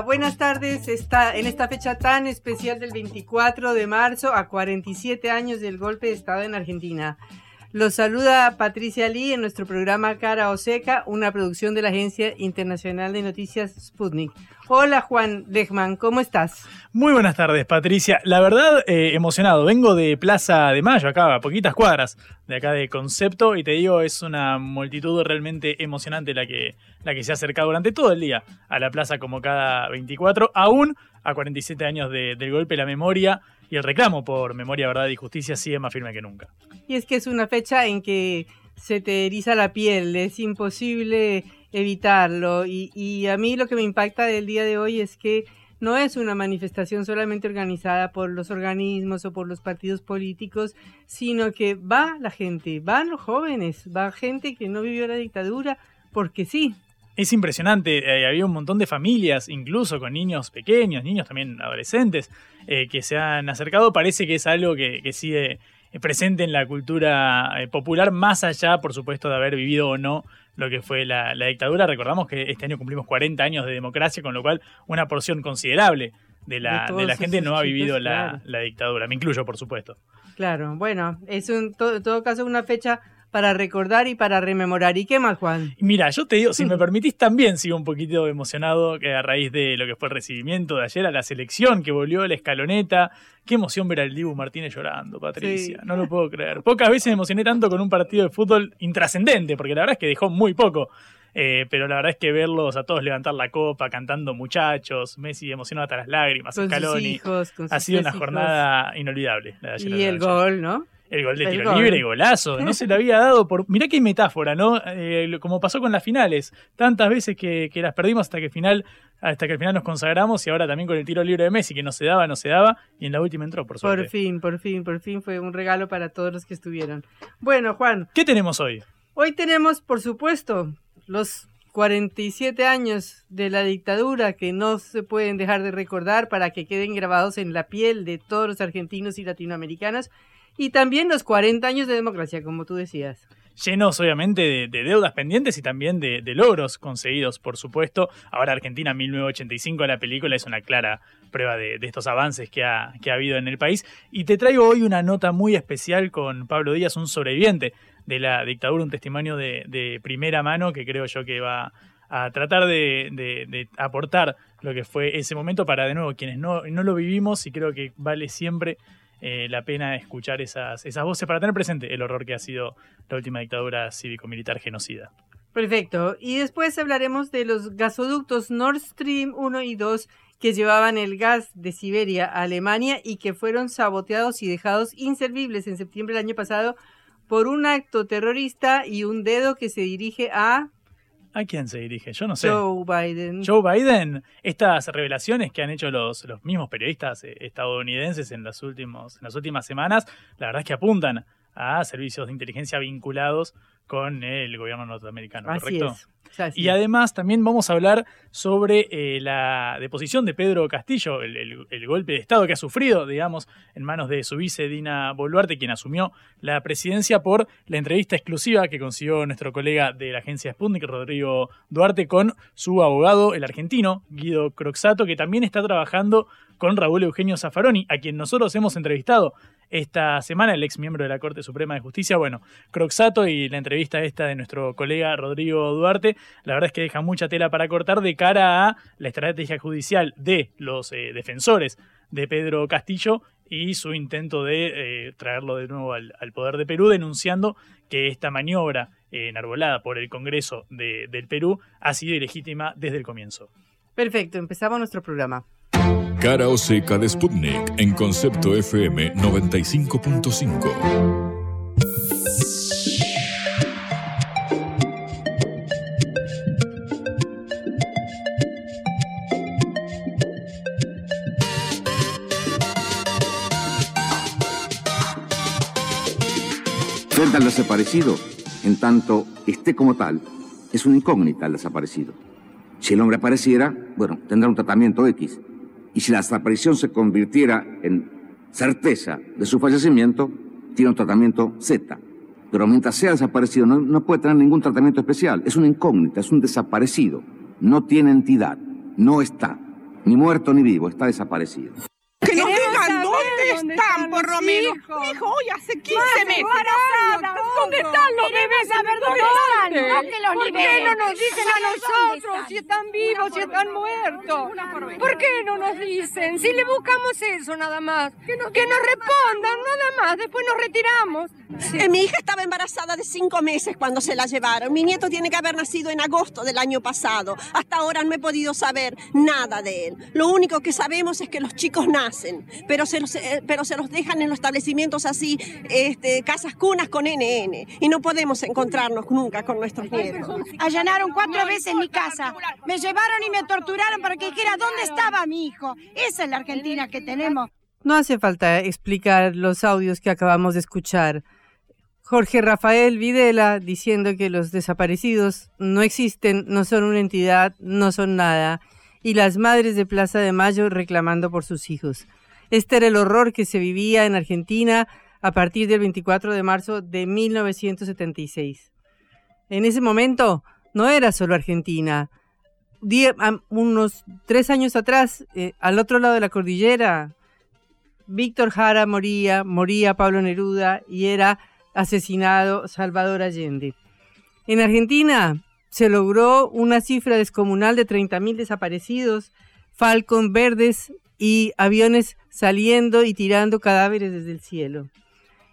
Buenas tardes. Está en esta fecha tan especial del 24 de marzo a 47 años del golpe de Estado en Argentina. Los saluda Patricia Lee en nuestro programa Cara o Seca, una producción de la Agencia Internacional de Noticias Sputnik. Hola Juan Lechman, ¿cómo estás? Muy buenas tardes, Patricia. La verdad, eh, emocionado. Vengo de Plaza de Mayo, acá, a poquitas cuadras de acá de Concepto, y te digo, es una multitud realmente emocionante la que, la que se ha acercado durante todo el día a la plaza como cada 24, aún a 47 años de- del golpe, la memoria y el reclamo por memoria, verdad y justicia sigue más firme que nunca. Y es que es una fecha en que se te eriza la piel, es imposible evitarlo. Y, y a mí lo que me impacta del día de hoy es que no es una manifestación solamente organizada por los organismos o por los partidos políticos, sino que va la gente, van los jóvenes, va gente que no vivió la dictadura, porque sí. Es impresionante, eh, había un montón de familias, incluso con niños pequeños, niños también adolescentes, eh, que se han acercado. Parece que es algo que, que sigue eh, presente en la cultura eh, popular, más allá, por supuesto, de haber vivido o no lo que fue la, la dictadura. Recordamos que este año cumplimos 40 años de democracia, con lo cual una porción considerable de la, De la gente no ha chicos, vivido la, claro. la dictadura. Me incluyo, por supuesto. Claro, bueno, es en todo caso una fecha para recordar y para rememorar. ¿Y qué más, Juan? Mira, yo te digo, si me permitís, también sigo un poquito emocionado que a raíz de lo que fue el recibimiento de ayer a la selección que volvió a la escaloneta. Qué emoción ver al Dibu Martínez llorando, Patricia. Sí. No lo puedo creer. Pocas veces me emocioné tanto con un partido de fútbol intrascendente, porque la verdad es que dejó muy poco. Eh, pero la verdad es que verlos a todos levantar la copa, cantando muchachos, Messi emocionado hasta las lágrimas, Con Scaloni. hijos, Ha sido una hijos. jornada inolvidable. la de ayer Y la el gol, ¿no? El gol de tiro gol. libre, golazo. No se le había dado por. Mirá qué metáfora, ¿no? Eh, como pasó con las finales. Tantas veces que, que las perdimos hasta que, final, hasta que al final nos consagramos y ahora también con el tiro libre de Messi, que no se daba, no se daba. Y en la última entró, por suerte. Por fin, por fin, por fin fue un regalo para todos los que estuvieron. Bueno, Juan, ¿Qué tenemos hoy? hoy tenemos, por supuesto, los 47 años de la dictadura que no se pueden dejar de recordar para que queden grabados en la piel de todos los argentinos y latinoamericanos. Y también los 40 años de democracia, como tú decías. Llenos, obviamente, de, de deudas pendientes y también de, logros conseguidos, por supuesto. Ahora Argentina 1985, la película, es una clara prueba de, de estos avances que ha, que ha habido en el país. Y te traigo hoy una nota muy especial con Pablo Díaz, un sobreviviente de la dictadura, un testimonio de, de primera mano que creo yo que va a tratar de aportar lo que fue ese momento para, de nuevo, quienes no, no lo vivimos y creo que vale siempre eh, la pena escuchar esas, esas voces para tener presente el horror que ha sido la última dictadura cívico-militar genocida. Perfecto. Y después hablaremos de los gasoductos Nord Stream 1 y 2 que llevaban el gas de Siberia a Alemania y que fueron saboteados y dejados inservibles en septiembre del año pasado por un acto terrorista y un dedo que se dirige a ¿A quién se dirige? Yo no sé. Joe Biden. Joe Biden, estas revelaciones que han hecho los, los mismos periodistas eh, estadounidenses en, los últimos, en las últimas semanas, la verdad es que apuntan a servicios de inteligencia vinculados con el gobierno norteamericano, Así ¿correcto? es. Así Y además también vamos a hablar sobre eh, la deposición de Pedro Castillo, el, el- el golpe de Estado que ha sufrido, digamos, en manos de su vice Dina Boluarte, quien asumió la presidencia por la entrevista exclusiva que consiguió nuestro colega de la agencia Sputnik, Rodrigo Duarte, con su abogado, el argentino, Guido Croxato, que también está trabajando con Raúl Eugenio Zaffaroni, a quien nosotros hemos entrevistado esta semana, el ex miembro de la Corte Suprema de Justicia. Bueno, Croxato y la entrevista esta de nuestro colega Rodrigo Duarte, la verdad es que deja mucha tela para cortar de cara a la estrategia judicial de los eh, defensores de Pedro Castillo y su intento de eh, traerlo de nuevo al, poder de Perú, denunciando que esta maniobra eh, enarbolada por el Congreso de, del Perú ha sido ilegítima desde el comienzo. Perfecto, empezamos nuestro programa. Cara o seca de Sputnik en concepto FM 95.5. Frente al desaparecido, en tanto esté como tal, es una incógnita el desaparecido. Si el hombre apareciera, bueno, tendrá un tratamiento X. Y si la desaparición se convirtiera en certeza de su fallecimiento, tiene un tratamiento Z. Pero mientras sea desaparecido, no, puede tener ningún tratamiento especial. Es una incógnita, es un desaparecido. No tiene entidad, no está. Ni muerto ni vivo, está desaparecido. Dónde, están, por lo menos. Mi hijo hoy hace 15 meses. ¿Dónde están los bebés? saber dónde están, no que los ¿Por qué no nos dicen a nosotros si están vivos, si están muertos? ¿Por qué no nos dicen? Si le buscamos eso nada más. Que nos, respondan nada más, después nos retiramos. Eh, mi hija estaba embarazada de cinco meses cuando se la llevaron. Mi nieto tiene que haber nacido en agosto del año pasado. Hasta ahora no he podido saber nada de él. Lo único que sabemos es que los chicos nacen, pero se los, eh, pero se los dejan en los establecimientos así, este, casas cunas con NN. Y no podemos encontrarnos nunca con nuestros nietos. Allanaron cuatro veces mi casa. Me llevaron y me torturaron para que dijera dónde estaba mi hijo. Esa es la Argentina que tenemos. No hace falta explicar los audios que acabamos de escuchar. Jorge Rafael Videla diciendo que los desaparecidos no existen, no son una entidad, no son nada, y las madres de Plaza de Mayo reclamando por sus hijos. Este era el horror que se vivía en Argentina a partir del 24 de marzo de 1976. En ese momento no era solo Argentina. unos tres años atrás, eh, al otro lado de la cordillera, Víctor Jara moría, moría Pablo Neruda y era asesinado Salvador Allende. En Argentina se logró una cifra descomunal de 30.000 desaparecidos, Falcon verdes y aviones saliendo y tirando cadáveres desde el cielo.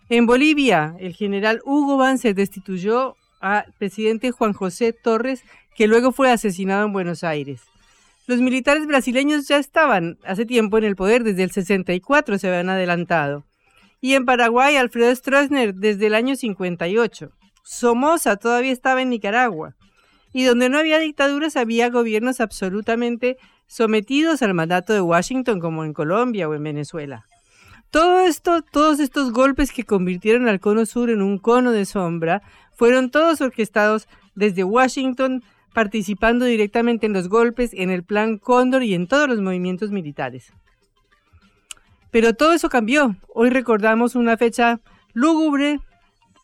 En Bolivia, el general Hugo Banzer destituyó al presidente Juan José Torres, que luego fue asesinado en Buenos Aires. Los militares brasileños ya estaban hace tiempo en el poder, desde el 64 se habían adelantado y en Paraguay Alfredo Stroessner desde el año 58. Somoza todavía estaba en Nicaragua. Y donde no había dictaduras había gobiernos absolutamente sometidos al mandato de Washington como en Colombia o en Venezuela. Todo esto, todos estos golpes que convirtieron al cono sur en un cono de sombra, fueron todos orquestados desde Washington, participando directamente en los golpes, en el Plan Cóndor y en todos los movimientos militares. Pero todo eso cambió. Hoy recordamos una fecha lúgubre,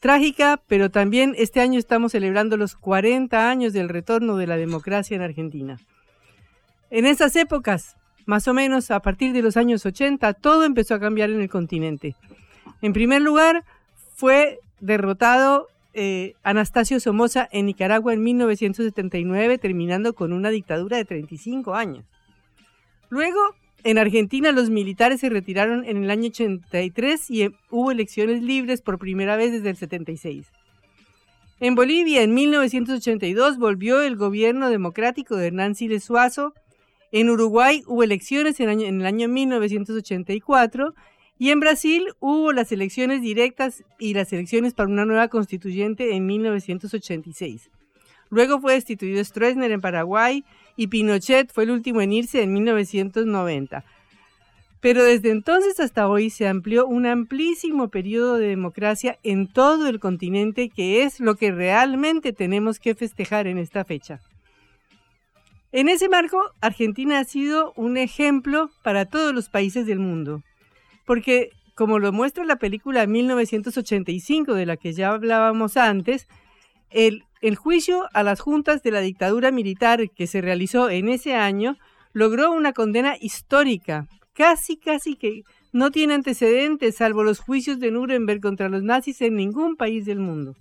trágica, pero también este año estamos celebrando los 40 años del retorno de la democracia en Argentina. En esas épocas, más o menos a partir de los años 80, todo empezó a cambiar en el continente. En primer lugar, fue derrotado eh, Anastasio Somoza en Nicaragua en 1979, terminando con una dictadura de 35 años. Luego en Argentina los militares se retiraron en el año 83 y eh, hubo elecciones libres por primera vez desde el 76. En Bolivia, en 1982, volvió el gobierno democrático de Hernán Siles Suazo. En Uruguay hubo elecciones en, el año 1984. Y en Brasil hubo las elecciones directas y las elecciones para una nueva constituyente en 1986. Luego fue destituido Stroessner en Paraguay y Pinochet fue el último en irse en 1990. Pero desde entonces hasta hoy se amplió un amplísimo periodo de democracia en todo el continente, que es lo que realmente tenemos que festejar en esta fecha. En ese marco, Argentina ha sido un ejemplo para todos los países del mundo, porque como lo muestra la película 1985 de la que ya hablábamos antes, el el juicio a las juntas de la dictadura militar que se realizó en ese año logró una condena histórica, casi casi que no tiene antecedentes salvo los juicios de Nuremberg contra los nazis en ningún país del mundo.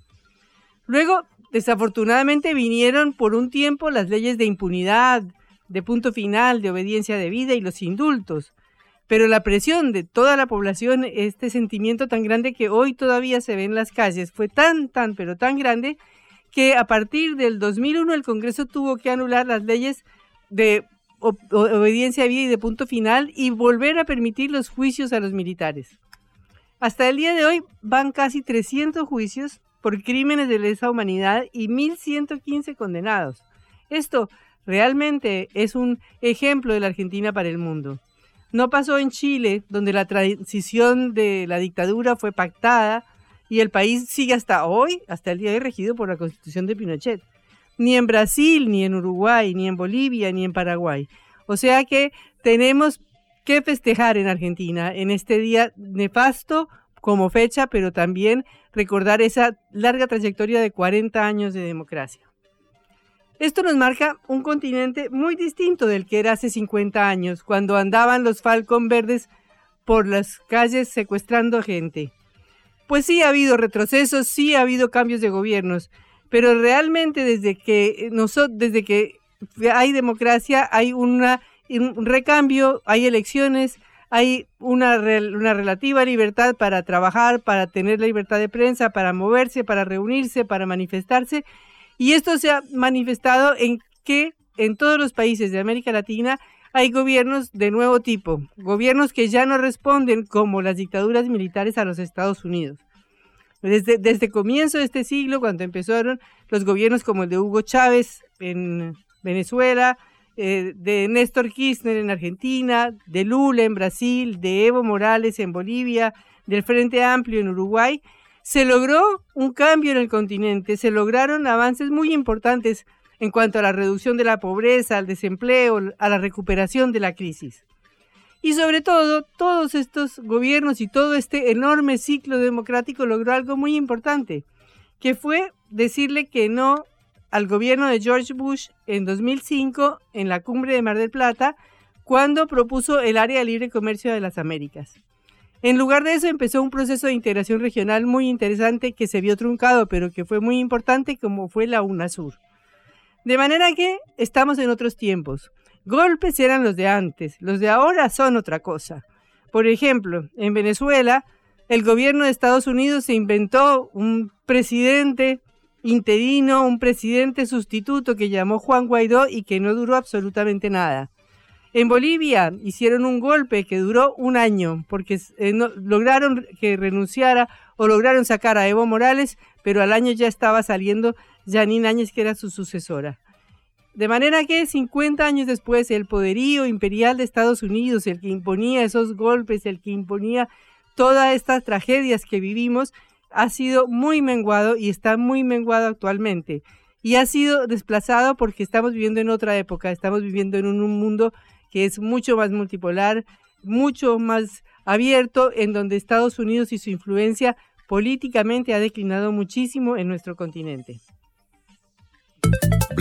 Luego, desafortunadamente, vinieron por un tiempo las leyes de impunidad, de punto final, de obediencia debida y los indultos. pero la presión de toda la población, este sentimiento tan grande que hoy todavía se ve en las calles, fue tan, tan, pero tan grande que a partir del 2001 el Congreso tuvo que anular las leyes de obediencia vía y de punto final y volver a permitir los juicios a los militares. Hasta el día de hoy van casi 300 juicios por crímenes de lesa humanidad y 1.115 condenados. Esto realmente es un ejemplo de la Argentina para el mundo. No pasó en Chile, donde la transición de la dictadura fue pactada y el país sigue hasta hoy, hasta el día de hoy, regido por la constitución de Pinochet. Ni en Brasil, ni en Uruguay, ni en Bolivia, ni en Paraguay. O sea que tenemos que festejar en Argentina en este día nefasto como fecha, pero también recordar esa larga trayectoria de 40 años de democracia. Esto nos marca un continente muy distinto del que era hace 50 años, cuando andaban los Falcon Verdes por las calles secuestrando gente. Pues sí ha habido retrocesos, sí ha habido cambios de gobiernos, pero realmente desde que, nosotros, desde que hay democracia hay una, un recambio, hay elecciones, hay una, una relativa libertad para trabajar, para tener la libertad de prensa, para moverse, para reunirse, para manifestarse, y esto se ha manifestado en que en todos los países de América Latina hay gobiernos de nuevo tipo, gobiernos que ya no responden como las dictaduras militares a los Estados Unidos. Desde, desde comienzo de este siglo, cuando empezaron los gobiernos como el de Hugo Chávez en Venezuela, eh, de Néstor Kirchner en Argentina, de Lula en Brasil, de Evo Morales en Bolivia, del Frente Amplio en Uruguay, se logró un cambio en el continente, se lograron avances muy importantes en cuanto a la reducción de la pobreza, al desempleo, a la recuperación de la crisis. Y sobre todo, todos estos gobiernos y todo este enorme ciclo democrático logró algo muy importante, que fue decirle que no al gobierno de George Bush en 2005 en la cumbre de Mar del Plata, cuando propuso el área de libre comercio de las Américas. En lugar de eso empezó un proceso de integración regional muy interesante que se vio truncado, pero que fue muy importante como fue la UNASUR. De manera que estamos en otros tiempos. Golpes eran los de antes, los de ahora son otra cosa. Por ejemplo, en Venezuela, el gobierno de Estados Unidos se inventó un presidente interino, un presidente sustituto que llamó Juan Guaidó y que no duró absolutamente nada. En Bolivia hicieron un golpe que duró un año porque eh, lograron que renunciara o lograron sacar a Evo Morales, pero al año ya estaba saliendo Janine Áñez, que era su sucesora. De manera que 50 años después el poderío imperial de Estados Unidos, el que imponía esos golpes, el que imponía todas estas tragedias que vivimos, ha sido muy menguado y está muy menguado actualmente. Y ha sido desplazado porque estamos viviendo en otra época, estamos viviendo en un mundo que es mucho más multipolar, mucho más abierto, en donde Estados Unidos y su influencia políticamente ha declinado muchísimo en nuestro continente.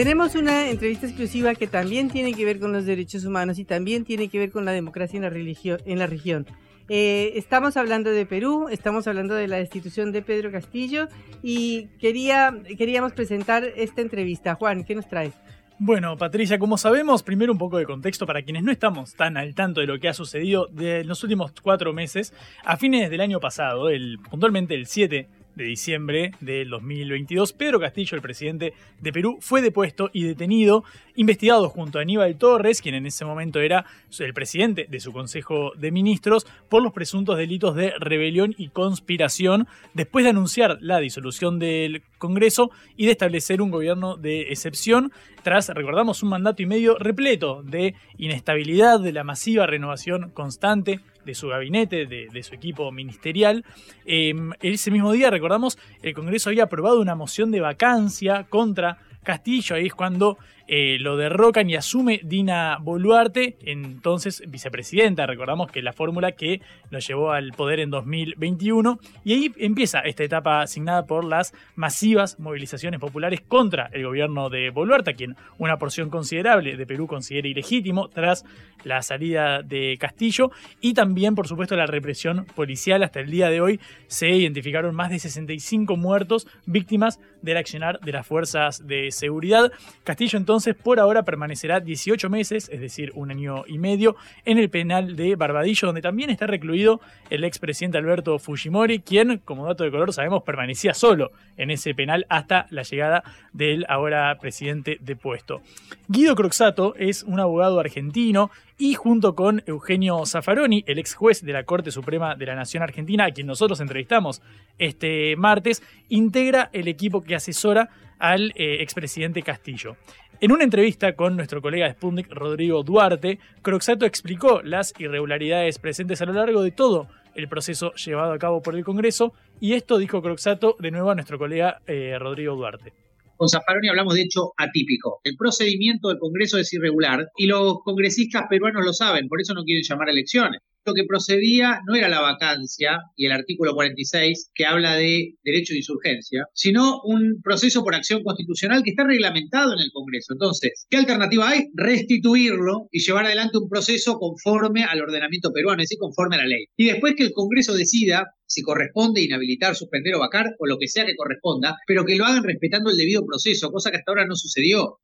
Tenemos una entrevista exclusiva que también tiene que ver con los derechos humanos y también tiene que ver con la democracia en la, religión, en la región. Eh, estamos hablando de Perú, estamos hablando de la destitución de Pedro Castillo y quería, queríamos presentar esta entrevista. Juan, ¿qué nos traes? Bueno, Patricia, como sabemos, primero un poco de contexto para quienes no estamos tan al tanto de lo que ha sucedido de los últimos cuatro meses. A fines del año pasado, el, puntualmente el 7 de diciembre del 2022, Pedro Castillo, el presidente de Perú, fue depuesto y detenido, investigado junto a Aníbal Torres, quien en ese momento era el presidente de su Consejo de Ministros, por los presuntos delitos de rebelión y conspiración, después de anunciar la disolución del Congreso y de establecer un gobierno de excepción, tras, recordamos, un mandato y medio repleto de inestabilidad, de la masiva renovación constante de su gabinete, de, su equipo ministerial. Em, ese mismo día, recordamos, el Congreso había aprobado una moción de vacancia contra Castillo, ahí es cuando eh, lo derrocan y asume Dina Boluarte, entonces vicepresidenta. Recordamos que la fórmula que lo llevó al poder en 2021. Y ahí empieza esta etapa asignada por las masivas movilizaciones populares contra el gobierno de Boluarte, quien una porción considerable de Perú considera ilegítimo tras la salida de Castillo. Y también, por supuesto, la represión policial. Hasta el día de hoy se identificaron más de 65 muertos víctimas del accionar de las fuerzas de seguridad. Castillo entonces entonces por ahora permanecerá 18 meses, es decir, un año y medio, en el penal de Barbadillo, donde también está recluido el expresidente Alberto Fujimori, quien, como dato de color, sabemos, permanecía solo en ese penal hasta la llegada del ahora presidente depuesto. Guido Croxato es un abogado argentino y junto con Eugenio Zaffaroni, el ex juez de la Corte Suprema de la Nación Argentina, a quien nosotros entrevistamos este martes, integra el equipo que asesora al eh, expresidente Castillo. En una entrevista con nuestro colega de Rodrigo Duarte, Croxato explicó las irregularidades presentes a lo largo de todo el proceso llevado a cabo por el Congreso, y esto dijo Croxato de nuevo a nuestro colega eh, Rodrigo Duarte. Con Zaffaroni hablamos de hecho atípico. El procedimiento del Congreso es irregular y los congresistas peruanos lo saben, por eso no quieren llamar a elecciones lo que procedía no era la vacancia y el artículo 46 que habla de derecho de insurgencia, sino un proceso por acción constitucional que está reglamentado en el Congreso. Entonces, ¿qué alternativa hay? Restituirlo y llevar adelante un proceso conforme al ordenamiento peruano, es decir, conforme a la ley. Y después que el Congreso decida si corresponde inhabilitar, suspender o vacar o lo que sea que corresponda, pero que lo hagan respetando el debido proceso, cosa que hasta ahora no sucedió.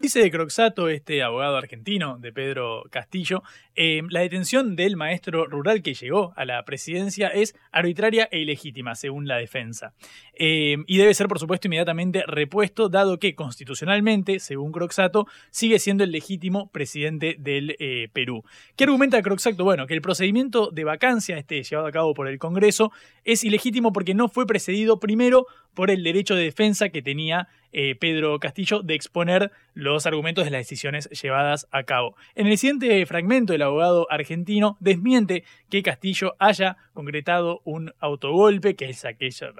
Dice de Croxato, este abogado argentino de Pedro Castillo, eh, la detención del maestro rural que llegó a la presidencia es arbitraria e ilegítima, según la defensa. Eh, y debe ser, por supuesto, inmediatamente repuesto, dado que constitucionalmente, según Croxato, sigue siendo el legítimo presidente del eh, Perú. ¿Qué argumenta Croxato? Bueno, que el procedimiento de vacancia, este llevado a cabo por el Congreso, es ilegítimo porque no fue precedido primero por el derecho de defensa que tenía eh, Pedro Castillo de exponer los argumentos de las decisiones llevadas a cabo. En el siguiente fragmento, el abogado argentino desmiente que Castillo haya concretado un autogolpe, que es aquella,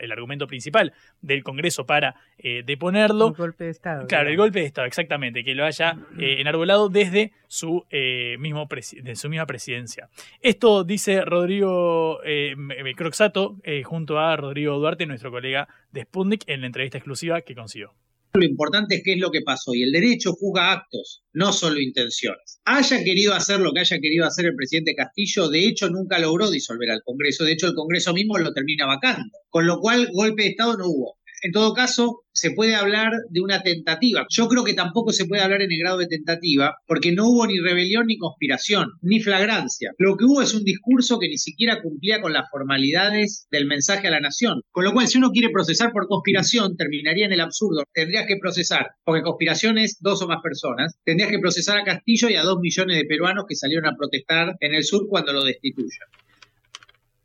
el argumento principal del Congreso para eh, deponerlo. El golpe de Estado. Claro, el golpe de Estado, exactamente, que lo haya eh, enarbolado desde su, mismo de su misma presidencia. Esto dice Rodrigo Croxato junto a Rodrigo Duarte, nuestro colega de Sputnik, en la entrevista exclusiva que consiguió. Lo importante es qué es lo que pasó y el derecho juzga actos, no solo intenciones. Haya querido hacer lo que haya querido hacer el presidente Castillo, de hecho nunca logró disolver al Congreso, de hecho el Congreso mismo lo termina vacando, con lo cual golpe de Estado no hubo. En todo caso, se puede hablar de una tentativa. Yo creo que tampoco se puede hablar en el grado de tentativa, porque no hubo ni rebelión ni conspiración, ni flagrancia. Lo que hubo es un discurso que ni siquiera cumplía con las formalidades del mensaje a la nación. Con lo cual, si uno quiere procesar por conspiración, terminaría en el absurdo. Tendrías que procesar, porque conspiración es dos o más personas, tendrías que procesar a Castillo y a dos millones de peruanos que salieron a protestar en el sur cuando lo destituyan.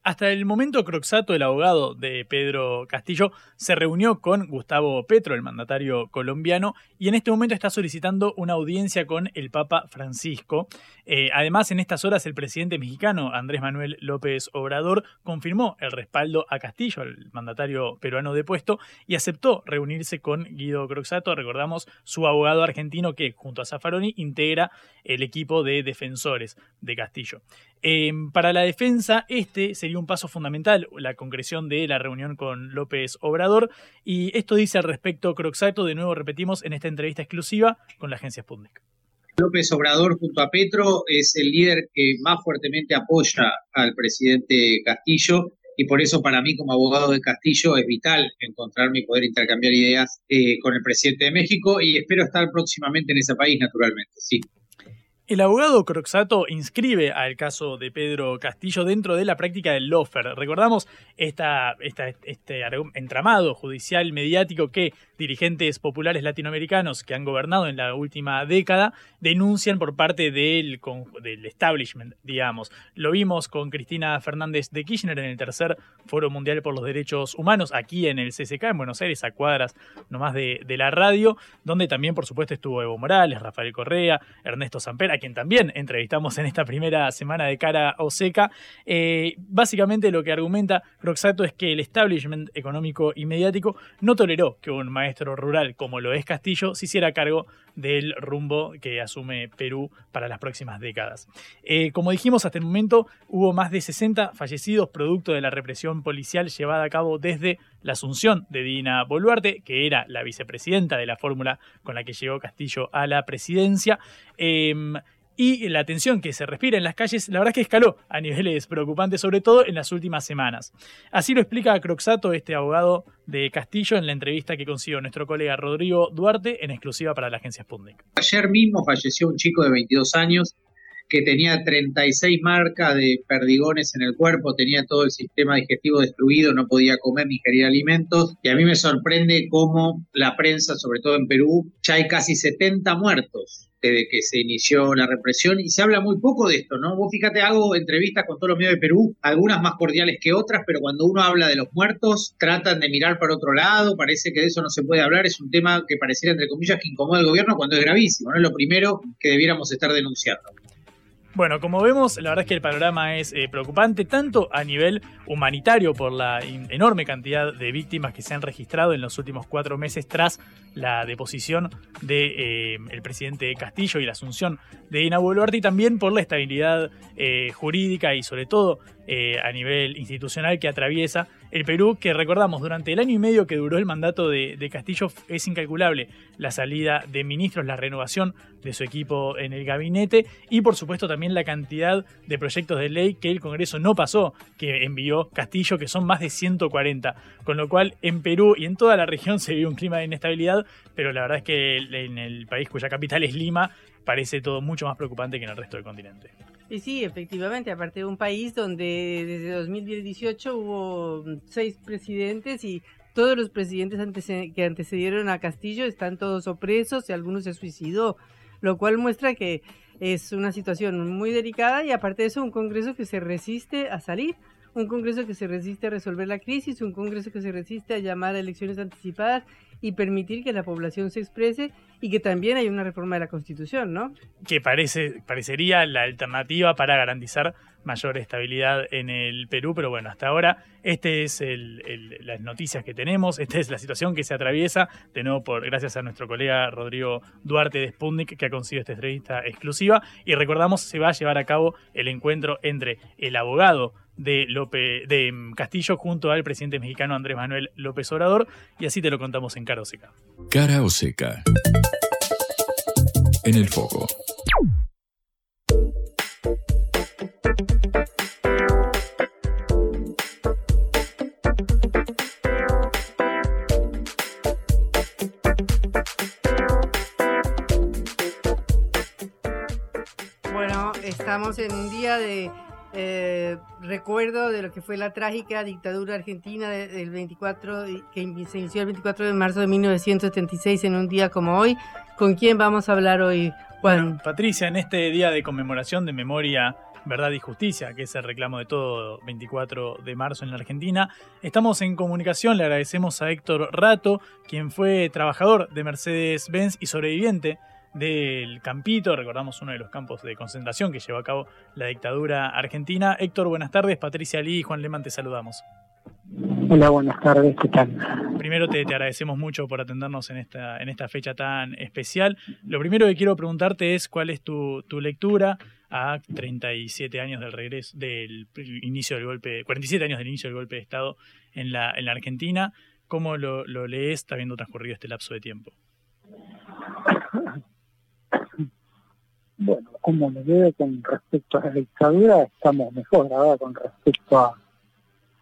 Hasta el momento, Croxato, el abogado de Pedro Castillo, se reunió con Gustavo Petro, el mandatario colombiano, y en este momento está solicitando una audiencia con el Papa Francisco. Eh, además, en estas horas, el presidente mexicano, Andrés Manuel López Obrador, confirmó el respaldo a Castillo, el mandatario peruano depuesto, y aceptó reunirse con Guido Croxato, recordamos, su abogado argentino que, junto a Zaffaroni, integra el equipo de defensores de Castillo. Eh, para la defensa, este sería un paso fundamental, la concreción de la reunión con López Obrador. Y esto dice al respecto Croxato, de nuevo repetimos, en esta entrevista exclusiva con la agencia Sputnik. López Obrador junto a Petro es el líder que más fuertemente apoya al presidente Castillo y por eso para mí como abogado de Castillo es vital encontrarme y poder intercambiar ideas eh, con el presidente de México y espero estar próximamente en ese país, naturalmente, sí. El abogado Croxato inscribe al caso de Pedro Castillo dentro de la práctica del lofer. Recordamos este entramado judicial mediático que dirigentes populares latinoamericanos que han gobernado en la última década denuncian por parte del, del establishment, digamos. Lo vimos con Cristina Fernández de Kirchner en el tercer Foro Mundial por los Derechos Humanos, aquí en el CCK, en Buenos Aires, a cuadras nomás de, de la radio, donde también, por supuesto, estuvo Evo Morales, Rafael Correa, Ernesto Samper, quien también entrevistamos en esta primera semana de cara o seca. Eh, básicamente lo que argumenta Croxato es que el establishment económico y mediático no toleró que un maestro rural como lo es Castillo se hiciera cargo del rumbo que asume Perú para las próximas décadas. Eh, como dijimos, hasta el momento hubo más de 60 fallecidos producto de la represión policial llevada a cabo desde la asunción de Dina Boluarte, que era la vicepresidenta de la fórmula con la que llegó Castillo a la presidencia. Em, y la tensión que se respira en las calles, la verdad es que escaló a niveles preocupantes, sobre todo en las últimas semanas. Así lo explica Croxato, este abogado de Castillo, en la entrevista que consiguió nuestro colega Rodrigo Duarte en exclusiva para la agencia Sputnik. Ayer mismo falleció un chico de 22 años que tenía 36 marcas de perdigones en el cuerpo, tenía todo el sistema digestivo destruido, no podía comer ni ingerir alimentos. Y a mí me sorprende cómo la prensa, sobre todo en Perú, ya hay casi 70 muertos desde que se inició la represión y se habla muy poco de esto, ¿no? Vos fíjate, hago entrevistas con todos los medios de Perú, algunas más cordiales que otras, pero cuando uno habla de los muertos, tratan de mirar para otro lado, parece que de eso no se puede hablar, es un tema que pareciera, entre comillas, que incomoda al gobierno cuando es gravísimo, ¿no? Es lo primero que debiéramos estar denunciando. Bueno, como vemos, la verdad es que el panorama es eh, preocupante, tanto a nivel humanitario por la enorme cantidad de víctimas que se han registrado en los últimos cuatro meses tras la deposición del de, eh, presidente Castillo y la asunción de Dina Boluarte, y también por la estabilidad eh, jurídica y sobre todo a nivel institucional que atraviesa el Perú, que recordamos, durante el año y medio que duró el mandato de, Castillo es incalculable la salida de ministros, la renovación de su equipo en el gabinete y por supuesto también la cantidad de proyectos de ley que el Congreso no pasó, que envió Castillo, que son más de 140. Con lo cual en Perú y en toda la región se vive un clima de inestabilidad, pero la verdad es que en el país cuya capital es Lima parece todo mucho más preocupante que en el resto del continente. Y sí, efectivamente, aparte de un país donde desde 2018 hubo seis presidentes y todos los presidentes que antecedieron a Castillo están todos opresos y algunos se suicidó, lo cual muestra que es una situación muy delicada y aparte de eso un Congreso que se resiste a salir, un Congreso que se resiste a resolver la crisis, un Congreso que se resiste a llamar a elecciones anticipadas y permitir que la población se exprese y que también hay una reforma de la Constitución, ¿no? Que parece, parecería la alternativa para garantizar mayor estabilidad en el Perú, pero bueno, hasta ahora este es el, las noticias que tenemos, esta es la situación que se atraviesa, de nuevo por gracias a nuestro colega Rodrigo Duarte de Sputnik que ha conseguido esta entrevista exclusiva y recordamos se va a llevar a cabo el encuentro entre el abogado de, López, de Castillo junto al presidente mexicano Andrés Manuel López Obrador y así te lo contamos en Cara o Seca. Cara o Seca. En el foco. Bueno, estamos en un día de eh, recuerdo de lo que fue la trágica dictadura argentina del 24, que se inició el 24 de marzo de 1976 en un día como hoy. ¿Con quién vamos a hablar hoy, Juan? Patricia, en este día de conmemoración de memoria Verdad y Justicia, que es el reclamo de todo 24 de marzo en la Argentina. Estamos en comunicación, le agradecemos a Héctor Rato, quien fue trabajador de Mercedes-Benz y sobreviviente del Campito, recordamos uno de los campos de concentración que llevó a cabo la dictadura argentina. Héctor, buenas tardes. Patricia Lee y Juan Leman, te saludamos. Hola, buenas tardes, ¿qué tal? Primero te, agradecemos mucho por atendernos en esta, en esta fecha tan especial. Lo primero que quiero preguntarte es cuál es tu, lectura a 37 años del regreso, del inicio del golpe, 47 años del inicio del golpe de Estado en la, en la Argentina. ¿Cómo lo, lo lees habiendo transcurrido este lapso de tiempo? Bueno, como me veo con respecto a la dictadura, estamos mejor ahora con respecto a,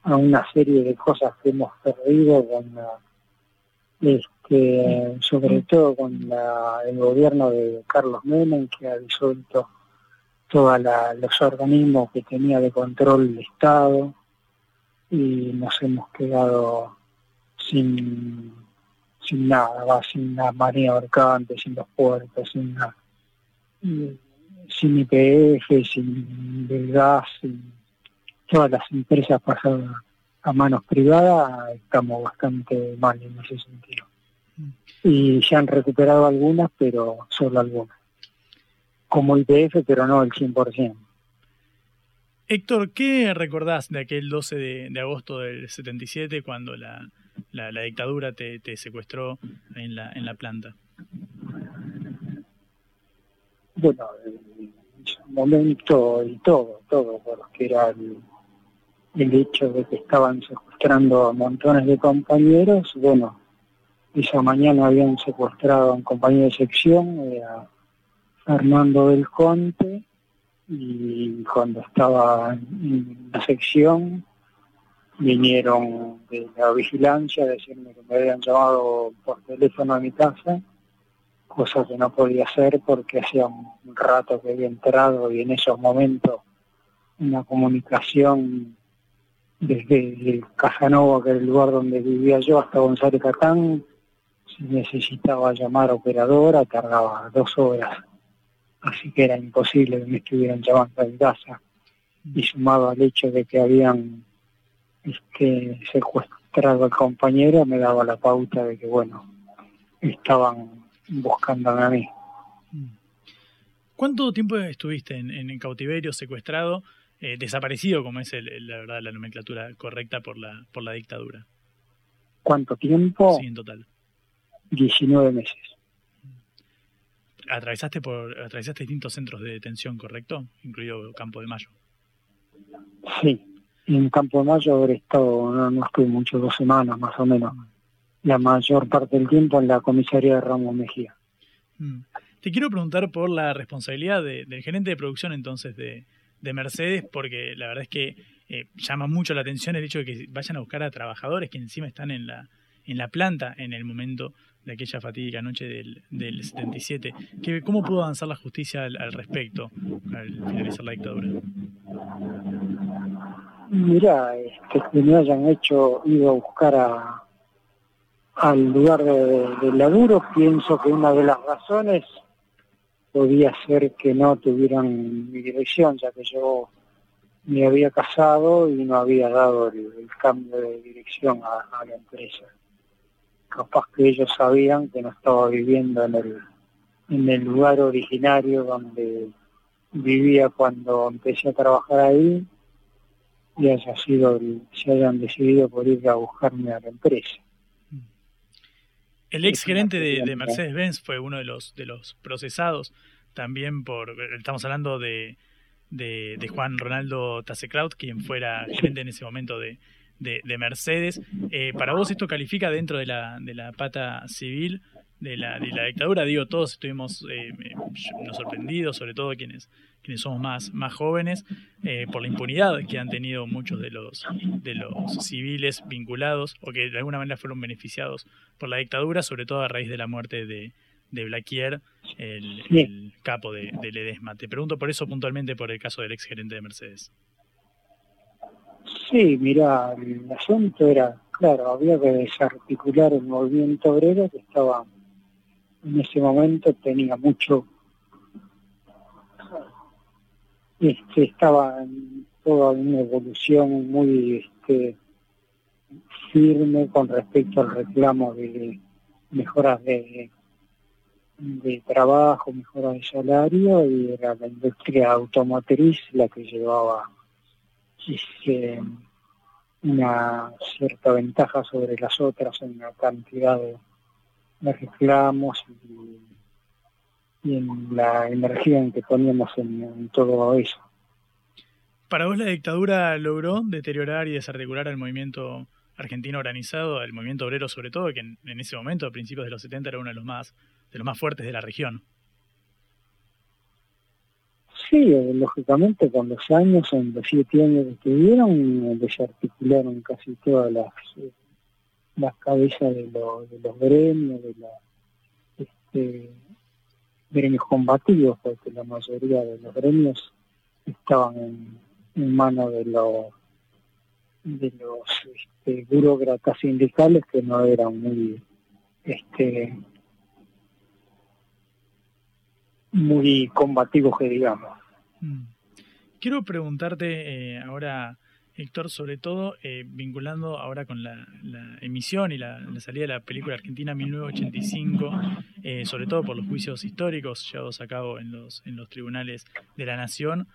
a una serie de cosas que hemos perdido con la, este, sobre todo con la, el gobierno de Carlos Menem que ha disuelto todos los organismos que tenía de control del Estado y nos hemos quedado sin, sin nada, sin la marina mercante, sin los puertos, sin nada sin IPF, sin del gas, sin todas las empresas pasadas a manos privadas, estamos bastante mal en ese sentido. Y se han recuperado algunas, pero solo algunas. Como IPF, pero no el 100%. Héctor, ¿qué recordás de aquel 12 de, agosto del 77 cuando la, la, dictadura te, te, secuestró en la, en la planta? Bueno, momento y todo, todo, porque era el, hecho de que estaban secuestrando a montones de compañeros. Bueno, esa mañana habían secuestrado a un compañero de sección, a Fernando del Conte, y cuando estaba en la sección vinieron de la vigilancia a decirme que me habían llamado por teléfono a mi casa cosa que no podía hacer porque hacía un rato que había entrado y en esos momentos una comunicación desde Casanova, que era el lugar donde vivía yo, hasta González Catán, si necesitaba llamar operadora, tardaba dos horas. Así que era imposible que me estuvieran llamando mi casa. Y sumado al hecho de que habían este, secuestrado al compañero, me daba la pauta de que, bueno, estaban buscándome a mí. ¿Cuánto tiempo estuviste en, cautiverio, secuestrado, eh, desaparecido, como es la verdad la nomenclatura correcta por la, por la dictadura? ¿Cuánto tiempo? Sí, en total. 19 meses. Atravesaste por atravesaste distintos centros de detención, ¿correcto? Incluido Campo de Mayo. Sí, en Campo de Mayo habré estado, no, no estuve mucho, dos semanas más o menos la mayor parte del tiempo en la comisaría de Ramos Mejía. Mm. Te quiero preguntar por la responsabilidad del gerente de producción entonces de, Mercedes, porque la verdad es que eh, llama mucho la atención el hecho de que vayan a buscar a trabajadores que encima están en la, en la planta en el momento de aquella fatídica noche del, del 77. ¿Qué, ¿Cómo pudo avanzar la justicia al, respecto al finalizar la dictadura? Mira, este, que me hayan hecho, ido a buscar a, al lugar del laburo, pienso que una de las razones podía ser que no tuvieran mi dirección, ya que yo me había casado y no había dado el, cambio de dirección a, la empresa. Capaz que ellos sabían que no estaba viviendo en el, en el lugar originario donde vivía cuando empecé a trabajar ahí y haya sido, se hayan decidido por ir a buscarme a la empresa. El ex gerente de, Mercedes-Benz fue uno de los, de los procesados también por, estamos hablando de, de, Juan Ronaldo Tassekraut, quien fuera gerente en ese momento de, de Mercedes. Eh, ¿Para vos esto califica dentro de la, de la pata civil de la, de la dictadura? Digo, todos estuvimos eh, nos sorprendidos, sobre todo quienes quienes somos más, más jóvenes, eh, por la impunidad que han tenido muchos de los, de los civiles vinculados o que de alguna manera fueron beneficiados por la dictadura, sobre todo a raíz de la muerte de, de Blaquier, el, capo de, de, Ledesma. Te pregunto por eso puntualmente por el caso del ex gerente de Mercedes. Sí, mira, el asunto era, claro, había que desarticular el movimiento obrero que estaba en ese momento, tenía mucho este, estaba en toda una evolución muy este, firme con respecto al reclamo de mejoras de, trabajo, mejoras de salario, y era la industria automotriz la que llevaba una cierta ventaja sobre las otras en la cantidad de, reclamos y y en la energía en que poníamos en, todo eso. ¿Para vos la dictadura logró deteriorar y desarticular al movimiento argentino organizado, al movimiento obrero sobre todo, que en, ese momento, a principios de los 70, era uno de los más, de los más fuertes de la región? Sí, lógicamente con los años, en los siete años que estuvieron, desarticularon casi todas las, las cabezas de, los de los gremios, de los este, gremios combativos, porque la mayoría de los gremios estaban en, en manos de los de los este, burócratas sindicales que no eran muy este muy combativos que digamos. Mm. Quiero preguntarte eh, ahora, Héctor, sobre todo eh, vinculando ahora con la, emisión y la, salida de la película Argentina 1985, eh, sobre todo por los juicios históricos llevados a cabo en los, en los tribunales de la Nación.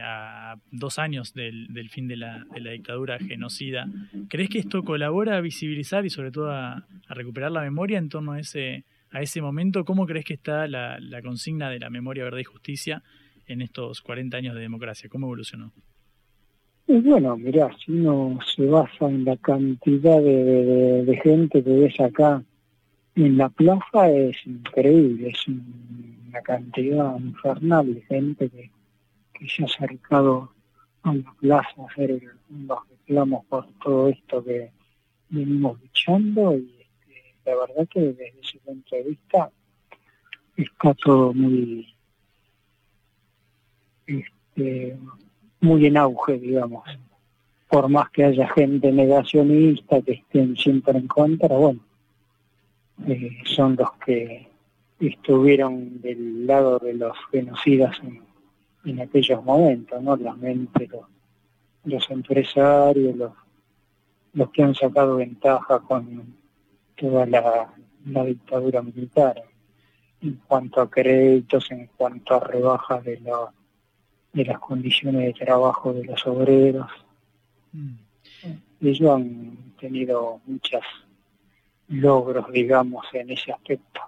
a dos años del, fin de la, de la, dictadura genocida. ¿Crees que esto colabora a visibilizar y sobre todo a, recuperar la memoria en torno a ese, a ese momento, ¿cómo crees que está la, consigna de la memoria, verdad y justicia en estos 40 años de democracia? ¿Cómo evolucionó? Y bueno, mirá, si uno se basa en la cantidad de, gente que ves acá en la plaza, es increíble, es una cantidad infernal de gente que, que se ha acercado a la plaza a hacer los reclamos por todo esto que venimos luchando y la verdad que desde ese punto de vista está todo muy este, muy en auge, digamos. Por más que haya gente negacionista que estén siempre en contra, bueno, eh, son los que estuvieron del lado de los genocidas en, aquellos momentos, ¿no? La mente, los, los empresarios, los, los que han sacado ventaja con toda la, dictadura militar en cuanto a créditos, en cuanto a rebajas de, la, de las condiciones de trabajo de los obreros. Mm. Ellos han tenido muchos logros, digamos, en ese aspecto.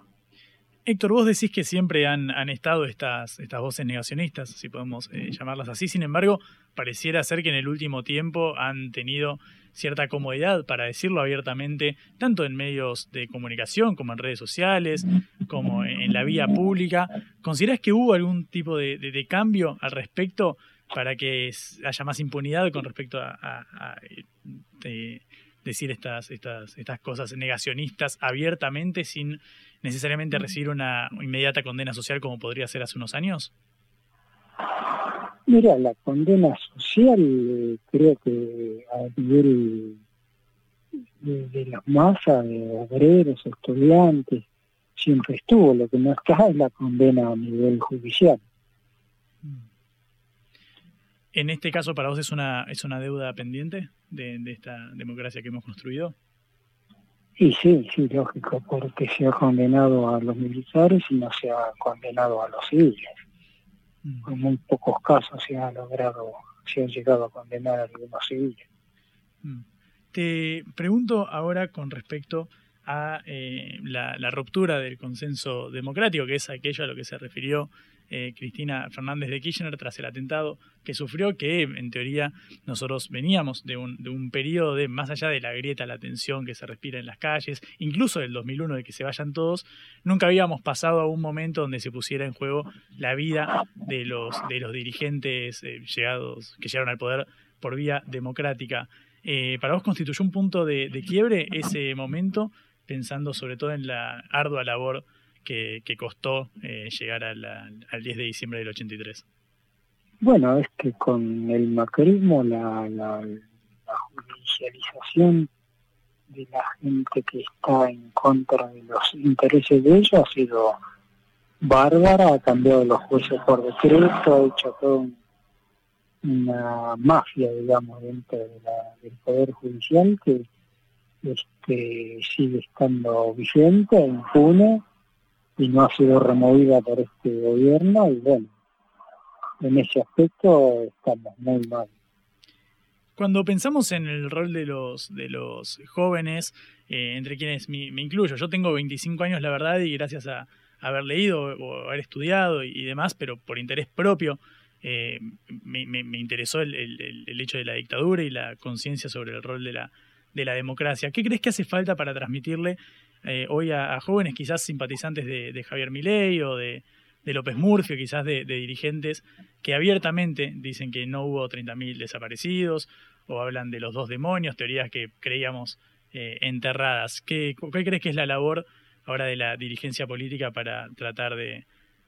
Héctor, vos decís que siempre han, han estado estas, estas voces negacionistas, si podemos eh, llamarlas así, sin embargo, pareciera ser que en el último tiempo han tenido cierta comodidad para decirlo abiertamente, tanto en medios de comunicación como en redes sociales, como en la vía pública. ¿Considerás que hubo algún tipo de, cambio al respecto para que haya más impunidad con respecto a, eh, decir estas, estas, estas cosas negacionistas abiertamente sin necesariamente recibir una inmediata condena social como podría ser hace unos años? Mira, la condena social creo que a nivel de, las masas, de obreros, estudiantes, siempre estuvo. Lo que no está es la condena a nivel judicial. ¿En este caso para vos es una, es una deuda pendiente de, de esta democracia que hemos construido? Y sí, sí, lógico, porque se ha condenado a los militares y no se ha condenado a los civiles. Mm. En muy pocos casos se ha logrado, se ha llegado a condenar a algunos civiles. Mm. Te pregunto ahora con respecto a eh, la, ruptura del consenso democrático, que es aquello a lo que se refirió eh, Cristina Fernández de Kirchner tras el atentado que sufrió, que en teoría nosotros veníamos de un, de un periodo de, más allá de la grieta, la tensión que se respira en las calles, incluso del 2001 de que se vayan todos, nunca habíamos pasado a un momento donde se pusiera en juego la vida de los, dirigentes eh, llegados, que llegaron al poder por vía democrática. Eh, ¿Para vos constituyó un punto de, de quiebre ese momento, pensando sobre todo en la ardua labor que, costó eh, llegar al 10 de diciembre del 83? Bueno, es que con el macrismo la, la, judicialización de la gente que está en contra de los intereses de ellos ha sido bárbara, ha cambiado los jueces por decreto, ha hecho todo una mafia, digamos, dentro del Poder Judicial que este, sigue estando vigente, impune, y no ha sido removida por este gobierno y bueno, en ese aspecto estamos muy mal. Cuando pensamos en el rol de los, de los jóvenes, eh, entre quienes me, incluyo, yo tengo 25 años, la verdad, y gracias a, haber leído o haber estudiado y, demás, pero por interés propio, eh, me, interesó el, el, hecho de la dictadura y la conciencia sobre el rol de la, de la democracia. ¿Qué crees que hace falta para transmitirle eh, hoy a, jóvenes quizás simpatizantes de, Javier Milei o de, López Murphy, quizás de, dirigentes que abiertamente dicen que no hubo 30.000 desaparecidos o hablan de los dos demonios, teorías que creíamos eh, enterradas. ¿Qué, ¿Cuál crees que es la labor ahora de la dirigencia política para tratar de,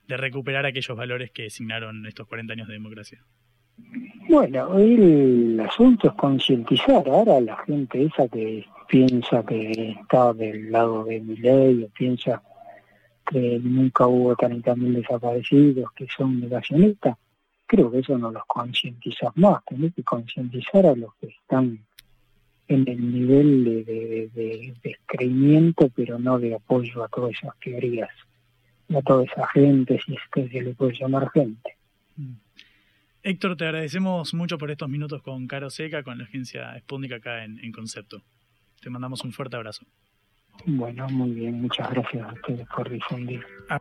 recuperar aquellos valores que designaron estos 40 años de democracia? Bueno, el asunto es concientizar ahora a la gente esa que piensa que está del lado de mi ley o piensa que nunca hubo 30.000 desaparecidos, que son negacionistas, creo que eso no los concientiza más, tenés que concientizar a los que están en el nivel de, descreimiento, pero no de apoyo a todas esas teorías, a toda esa gente, si es que se le puede llamar gente. Mm. Héctor, te agradecemos mucho por estos minutos con Caro Seca, con la agencia Sputnik acá en Concepto. Te mandamos un fuerte abrazo. Bueno, muy bien, muchas gracias a ustedes por difundir. Ah.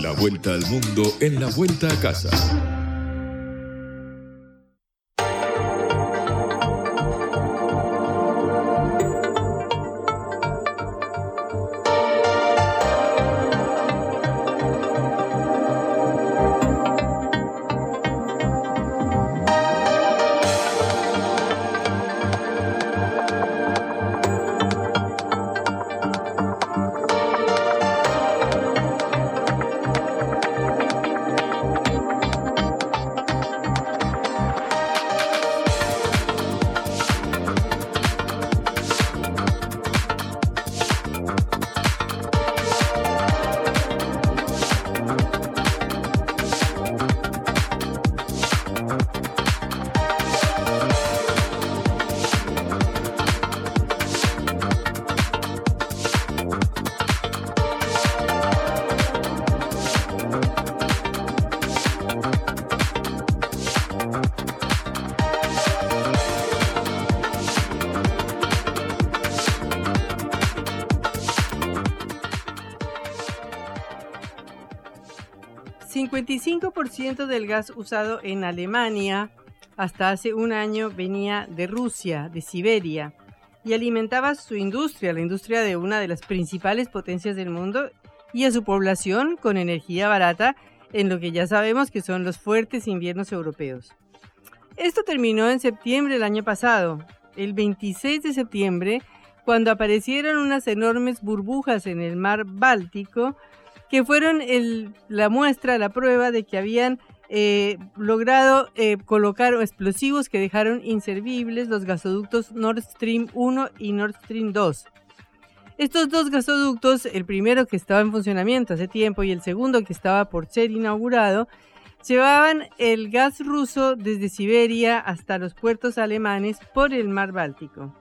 La vuelta al mundo en la vuelta a casa. Del gas usado en Alemania hasta hace un año venía de Rusia, de Siberia, y alimentaba su industria, la industria de una de las principales potencias del mundo, y a su población con energía barata en lo que ya sabemos que son los fuertes inviernos europeos. Esto terminó en septiembre del año pasado, el 26 de septiembre, cuando aparecieron unas enormes burbujas en el mar Báltico que fueron la muestra, la prueba de que habían eh, logrado eh, colocar explosivos que dejaron inservibles los gasoductos Nord Stream 1 y Nord Stream 2. Estos dos gasoductos, el primero que estaba en funcionamiento hace tiempo y el segundo que estaba por ser inaugurado, llevaban el gas ruso desde Siberia hasta los puertos alemanes por el mar Báltico.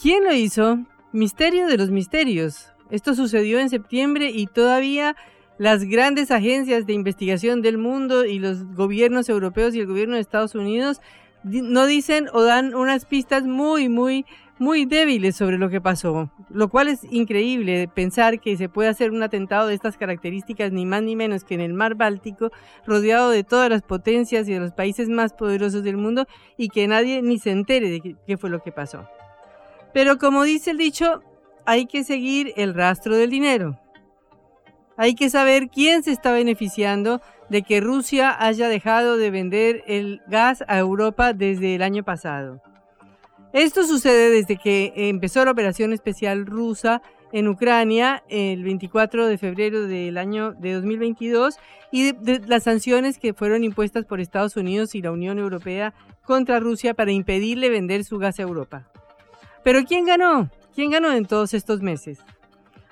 ¿Quién lo hizo? Misterio de los misterios. Esto sucedió en septiembre y todavía las grandes agencias de investigación del mundo y los gobiernos europeos y el gobierno de Estados Unidos no dicen o dan unas pistas muy, muy, muy débiles sobre lo que pasó, lo cual es increíble pensar que se puede hacer un atentado de estas características ni más ni menos que en el mar Báltico, rodeado de todas las potencias y de los países más poderosos del mundo y que nadie ni se entere de qué fue lo que pasó. Pero como dice el dicho, hay que seguir el rastro del dinero. Hay que saber quién se está beneficiando de que Rusia haya dejado de vender el gas a Europa desde el año pasado. Esto sucede desde que empezó la operación especial rusa en Ucrania el 24 de febrero del año de 2022 y de, las sanciones que fueron impuestas por Estados Unidos y la Unión Europea contra Rusia para impedirle vender su gas a Europa. Pero ¿quién ganó? ¿Quién ganó en todos estos meses?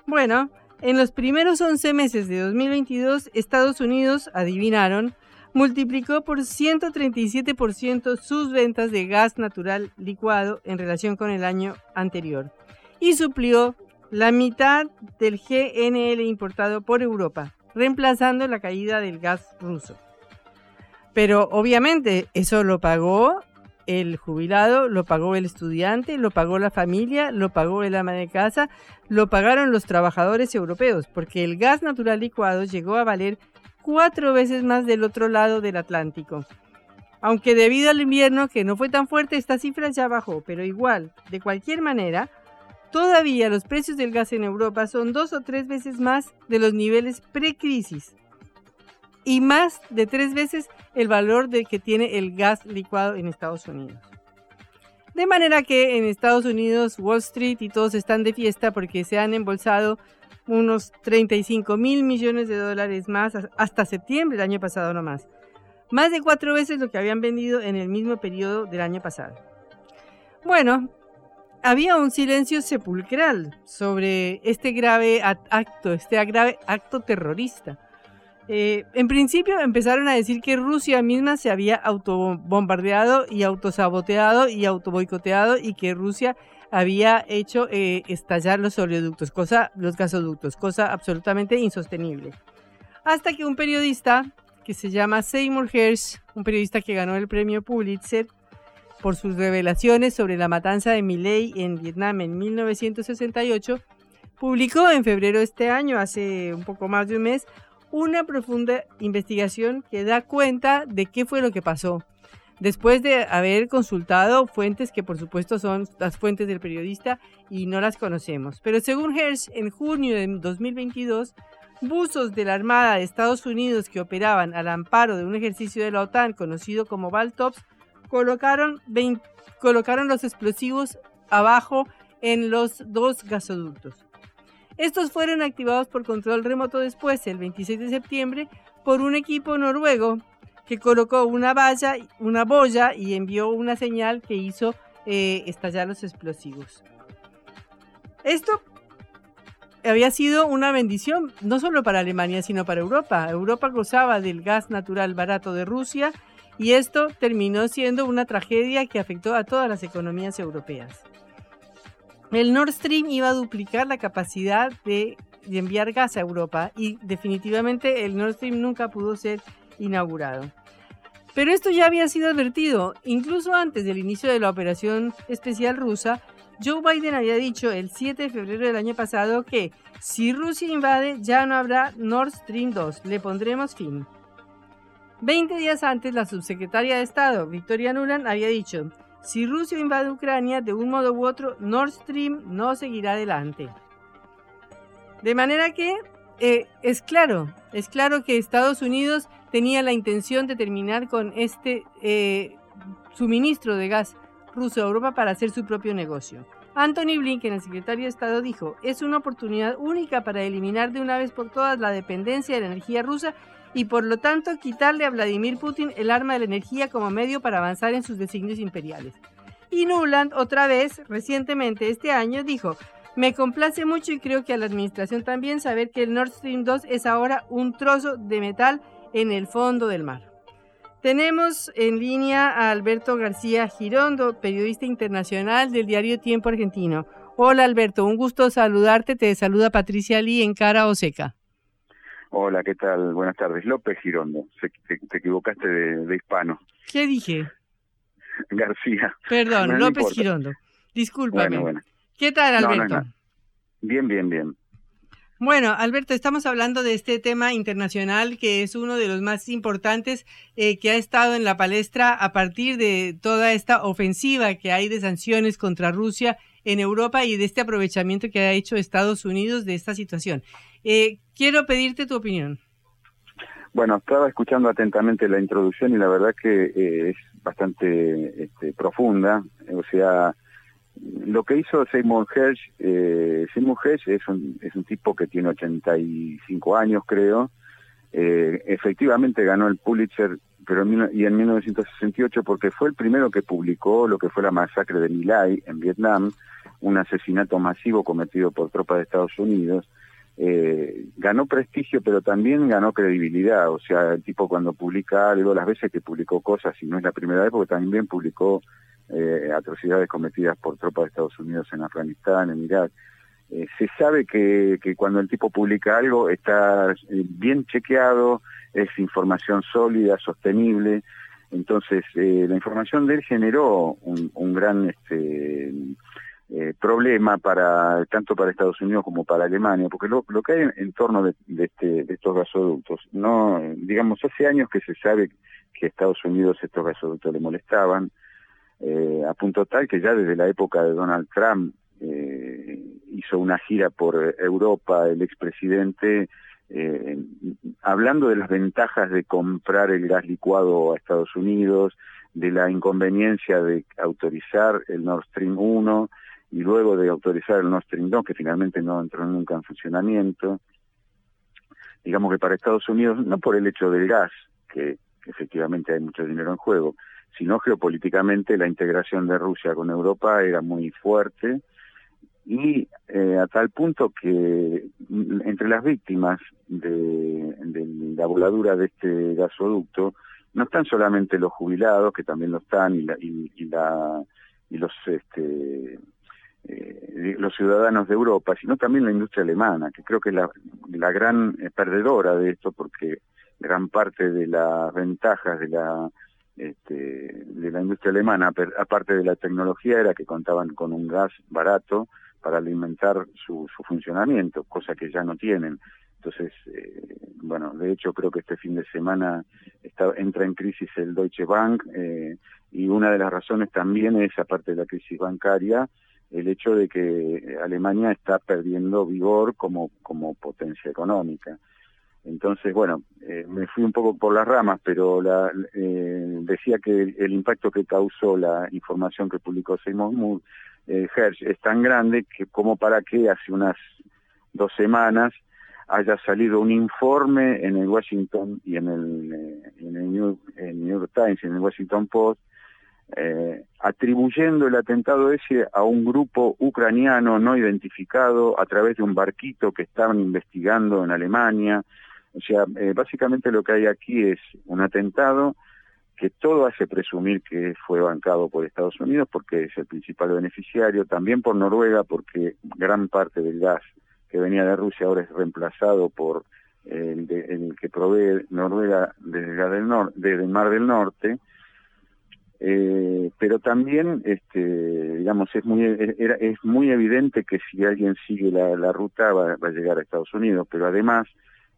Bueno, en los primeros 11 meses de 2022, Estados Unidos, adivinaron, multiplicó por 137% sus ventas de gas natural licuado en relación con el año anterior y suplió la mitad del GNL importado por Europa, reemplazando la caída del gas ruso. Pero obviamente eso lo pagó el jubilado, lo pagó el estudiante, lo pagó la familia, lo pagó el ama de casa, lo pagaron los trabajadores europeos, porque el gas natural licuado llegó a valer cuatro veces más del otro lado del Atlántico. Aunque debido al invierno que no fue tan fuerte, esta cifra ya bajó, pero igual, de cualquier manera, Todavía los precios del gas en Europa son dos o tres veces más de los niveles pre-crisis y más de tres veces el valor del que tiene el gas licuado en Estados Unidos. De manera que en Estados Unidos Wall Street y todos están de fiesta porque se han embolsado unos 35 mil millones de dólares más hasta septiembre del año pasado nomás. Más de cuatro veces lo que habían vendido en el mismo periodo del año pasado. Bueno, había un silencio sepulcral sobre este grave acto, este grave acto terrorista. Eh, en principio empezaron a decir que Rusia misma se había autobombardeado y autosaboteado y autoboicoteado y que Rusia había hecho eh, estallar los oleoductos, cosa, los gasoductos, cosa absolutamente insostenible. Hasta que un periodista que se llama Seymour Hersh, un periodista que ganó el premio Pulitzer por sus revelaciones sobre la matanza de Miley en Vietnam en 1968, publicó en febrero de este año, hace un poco más de un mes, una profunda investigación que da cuenta de qué fue lo que pasó. Después de haber consultado fuentes que por supuesto son las fuentes del periodista y no las conocemos. Pero según Hersh, en junio de 2022, buzos de la Armada de Estados Unidos que operaban al amparo de un ejercicio de la OTAN conocido como Baltops colocaron, colocaron los explosivos abajo en los dos gasoductos. Estos fueron activados por control remoto después, el 26 de septiembre, por un equipo noruego que colocó una valla, una boya y envió una señal que hizo eh, estallar los explosivos. Esto había sido una bendición no solo para Alemania, sino para Europa. Europa gozaba del gas natural barato de Rusia y esto terminó siendo una tragedia que afectó a todas las economías europeas. El Nord Stream iba a duplicar la capacidad de, enviar gas a Europa y definitivamente el Nord Stream nunca pudo ser inaugurado. Pero esto ya había sido advertido, incluso antes del inicio de la operación especial rusa, Joe Biden había dicho el 7 de febrero del año pasado que si Rusia invade ya no habrá Nord Stream 2, le pondremos fin. Veinte días antes, la subsecretaria de Estado, Victoria Nuland, había dicho, si Rusia invade Ucrania, de un modo u otro, Nord Stream no seguirá adelante. De manera que eh, es claro, es claro que Estados Unidos tenía la intención de terminar con este eh, suministro de gas ruso a Europa para hacer su propio negocio. Anthony Blinken, el secretario de Estado, dijo, es una oportunidad única para eliminar de una vez por todas la dependencia de la energía rusa y por lo tanto quitarle a Vladimir Putin el arma de la energía como medio para avanzar en sus designios imperiales. Y Nuland, otra vez, recientemente este año, dijo, me complace mucho y creo que a la administración también saber que el Nord Stream 2 es ahora un trozo de metal en el fondo del mar. Tenemos en línea a Alberto García Girondo, periodista internacional del diario Tiempo Argentino. Hola Alberto, un gusto saludarte. Te saluda Patricia Lee en Cara Oseca. Hola, ¿qué tal? Buenas tardes. López Girondo. te, equivocaste de, hispano. ¿Qué dije? García. Perdón, López Girondo. Discúlpame. ¿Qué tal, Alberto? bien, bien, bien. Bueno, Alberto, estamos hablando de este tema internacional que es uno de los más importantes eh, que ha estado en la palestra a partir de toda esta ofensiva que hay de sanciones contra Rusia en Europa y de este aprovechamiento que ha hecho Estados Unidos de esta situación. Eh, quiero pedirte tu opinión. Bueno, estaba escuchando atentamente la introducción y la verdad que eh, es bastante este, profunda. O sea, lo que hizo Seymour Hersh, eh, Seymour Hersh es un, es un tipo que tiene 85 años, creo. Eh, efectivamente ganó el Pulitzer pero y en 1968 porque fue el primero que publicó lo que fue la masacre de My en Vietnam, un asesinato masivo cometido por tropas de Estados Unidos eh, ganó prestigio, pero también ganó credibilidad. O sea, el tipo cuando publica algo, las veces que publicó cosas, y no es la primera vez, porque también publicó eh, atrocidades cometidas por tropas de Estados Unidos en Afganistán, en Irak. Eh, se sabe que, cuando el tipo publica algo está eh, bien chequeado, es información sólida, sostenible. Entonces, la información de él generó un, un gran este, eh, problema para tanto para Estados Unidos como para Alemania, porque lo, lo que hay en, torno de, este, de estos gasoductos, no, digamos, hace años que se sabe que a Estados Unidos estos gasoductos le molestaban, eh, a punto tal que ya desde la época de Donald Trump eh, hizo una gira por Europa, el expresidente, eh, hablando de las ventajas de comprar el gas licuado a Estados Unidos, de la inconveniencia de autorizar el Nord Stream 1 y luego de autorizar el Nord Stream 2, que finalmente no entró nunca en funcionamiento. Digamos que para Estados Unidos, no por el hecho del gas, que, efectivamente hay mucho dinero en juego, sino geopolíticamente la integración de Rusia con Europa era muy fuerte y eh, a tal punto que entre las víctimas de, la voladura de este gasoducto no están solamente los jubilados, que también lo están, y, la, y, la, y los este, eh, los ciudadanos de Europa, sino también la industria alemana, que creo que es la, gran eh, perdedora de esto, porque gran parte de las ventajas de la este, de la industria alemana, aparte de la tecnología, era que contaban con un gas barato para alimentar su, su funcionamiento, cosa que ya no tienen. Entonces, eh, bueno, de hecho creo que este fin de semana entra en crisis el Deutsche Bank eh, y una de las razones también es, aparte de la crisis bancaria, el hecho de que Alemania está perdiendo vigor como, como potencia económica. Entonces, bueno, eh, me fui un poco por las ramas, pero la, eh, decía que el, impacto que causó la información que publicó Simon eh, Hersh es tan grande que como para que hace unas dos semanas haya salido un informe en el Washington y en el, eh, en el New, New, York Times y en el Washington Post eh, atribuyendo el atentado ese a un grupo ucraniano no identificado a través de un barquito que estaban investigando en Alemania, o sea, eh, básicamente lo que hay aquí es un atentado que todo hace presumir que fue bancado por Estados Unidos porque es el principal beneficiario, también por Noruega porque gran parte del gas que venía de Rusia ahora es reemplazado por el, el que provee Noruega del desde el Mar del Norte, eh, pero también este digamos es muy era, es muy evidente que si alguien sigue la, la ruta va, va, a llegar a Estados Unidos pero además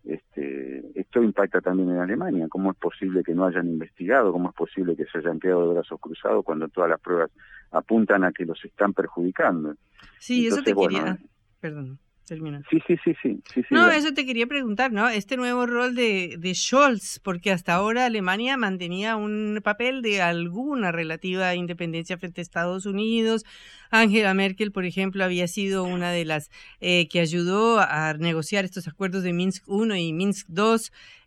este, esto impacta también en Alemania. ¿Cómo es posible que no hayan investigado? ¿Cómo es posible que se hayan quedado de brazos cruzados cuando todas las pruebas apuntan a que los están perjudicando? Sí, eso te quería... Perdón. Sí, sí, sí, sí. sí, no, eso te quería preguntar, ¿no? Este nuevo rol de, de Scholz, porque hasta ahora Alemania mantenía un papel de alguna relativa independencia frente a Estados Unidos. Angela Merkel, por ejemplo, había sido una de las eh, que ayudó a negociar estos acuerdos de Minsk I y Minsk II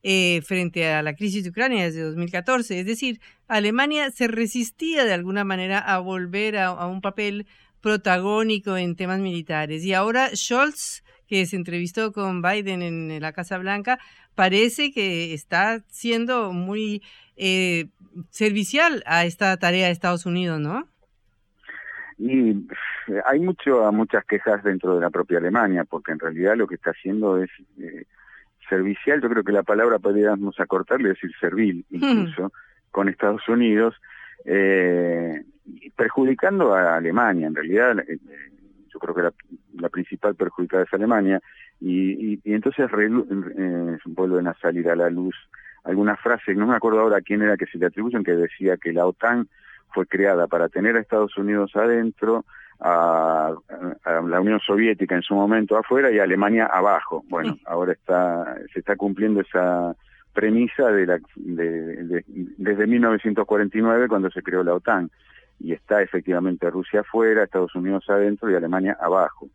eh, frente a la crisis de Ucrania desde 2014. Es decir, Alemania se resistía de alguna manera a volver a, a un papel protagónico en temas militares. Y ahora Scholz, que se entrevistó con Biden en la Casa Blanca, parece que está siendo muy eh, servicial a esta tarea de Estados Unidos, ¿no? Y hay mucho, muchas quejas dentro de la propia Alemania, porque en realidad lo que está haciendo es eh, servicial, yo creo que la palabra podríamos acortarle, decir servil incluso, con Estados Unidos, eh, perjudicando a Alemania. En realidad, eh, yo creo que la, principal perjudicada es Alemania, y, y, entonces eh, vuelven a salir a la luz algunas frases, no me acuerdo ahora quién era que se le atribuyen, que decía que la OTAN fue creada para tener a Estados Unidos adentro, a, la Unión Soviética en su momento afuera y a Alemania abajo. Bueno, ahora está se está cumpliendo esa premisa de la, de, desde 1949 cuando se creó la OTAN y está efectivamente Rusia afuera, Estados Unidos adentro y Alemania abajo.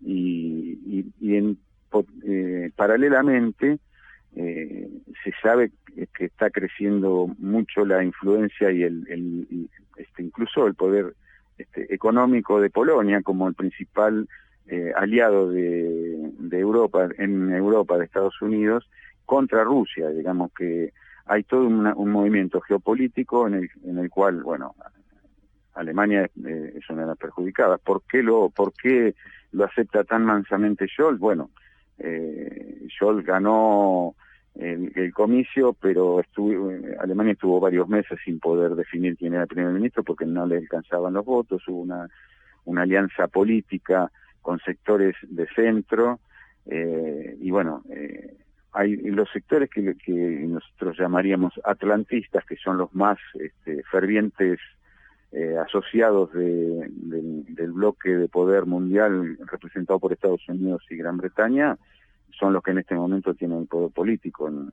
Y, y, en, eh, paralelamente eh, se sabe que está creciendo mucho la influencia y el, el este, incluso el poder este, económico de Polonia como el principal eh, aliado de, de Europa en Europa de Estados Unidos contra Rusia, digamos que hay todo un movimiento geopolítico en el, en el cual, bueno, Alemania eh, es una de las perjudicadas. ¿Por qué lo, por qué lo acepta tan mansamente Scholz? Bueno, eh, Scholz ganó el, comicio, pero estuvo, Alemania estuvo varios meses sin poder definir quién era el primer ministro porque no le alcanzaban los votos, hubo una, una alianza política con sectores de centro, eh, y bueno, eh, hay los sectores que, que, nosotros llamaríamos atlantistas, que son los más este, fervientes eh, asociados de, del bloque de poder mundial representado por Estados Unidos y Gran Bretaña son los que en este momento tienen el poder político en,